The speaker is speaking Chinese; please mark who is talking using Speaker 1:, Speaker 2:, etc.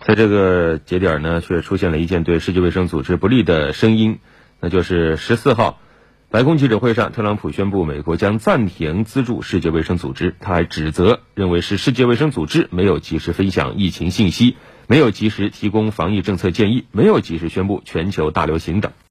Speaker 1: 在这个节点呢却出现了一件对世界卫生组织不利的声音那就是十四号白宫记者会上特朗普宣布美国将暂停资助世界卫生组织他还指责认为是世界卫生组织没有及时分享疫情信息没有及时提供防疫政策建议没有及时宣布全球大流行等。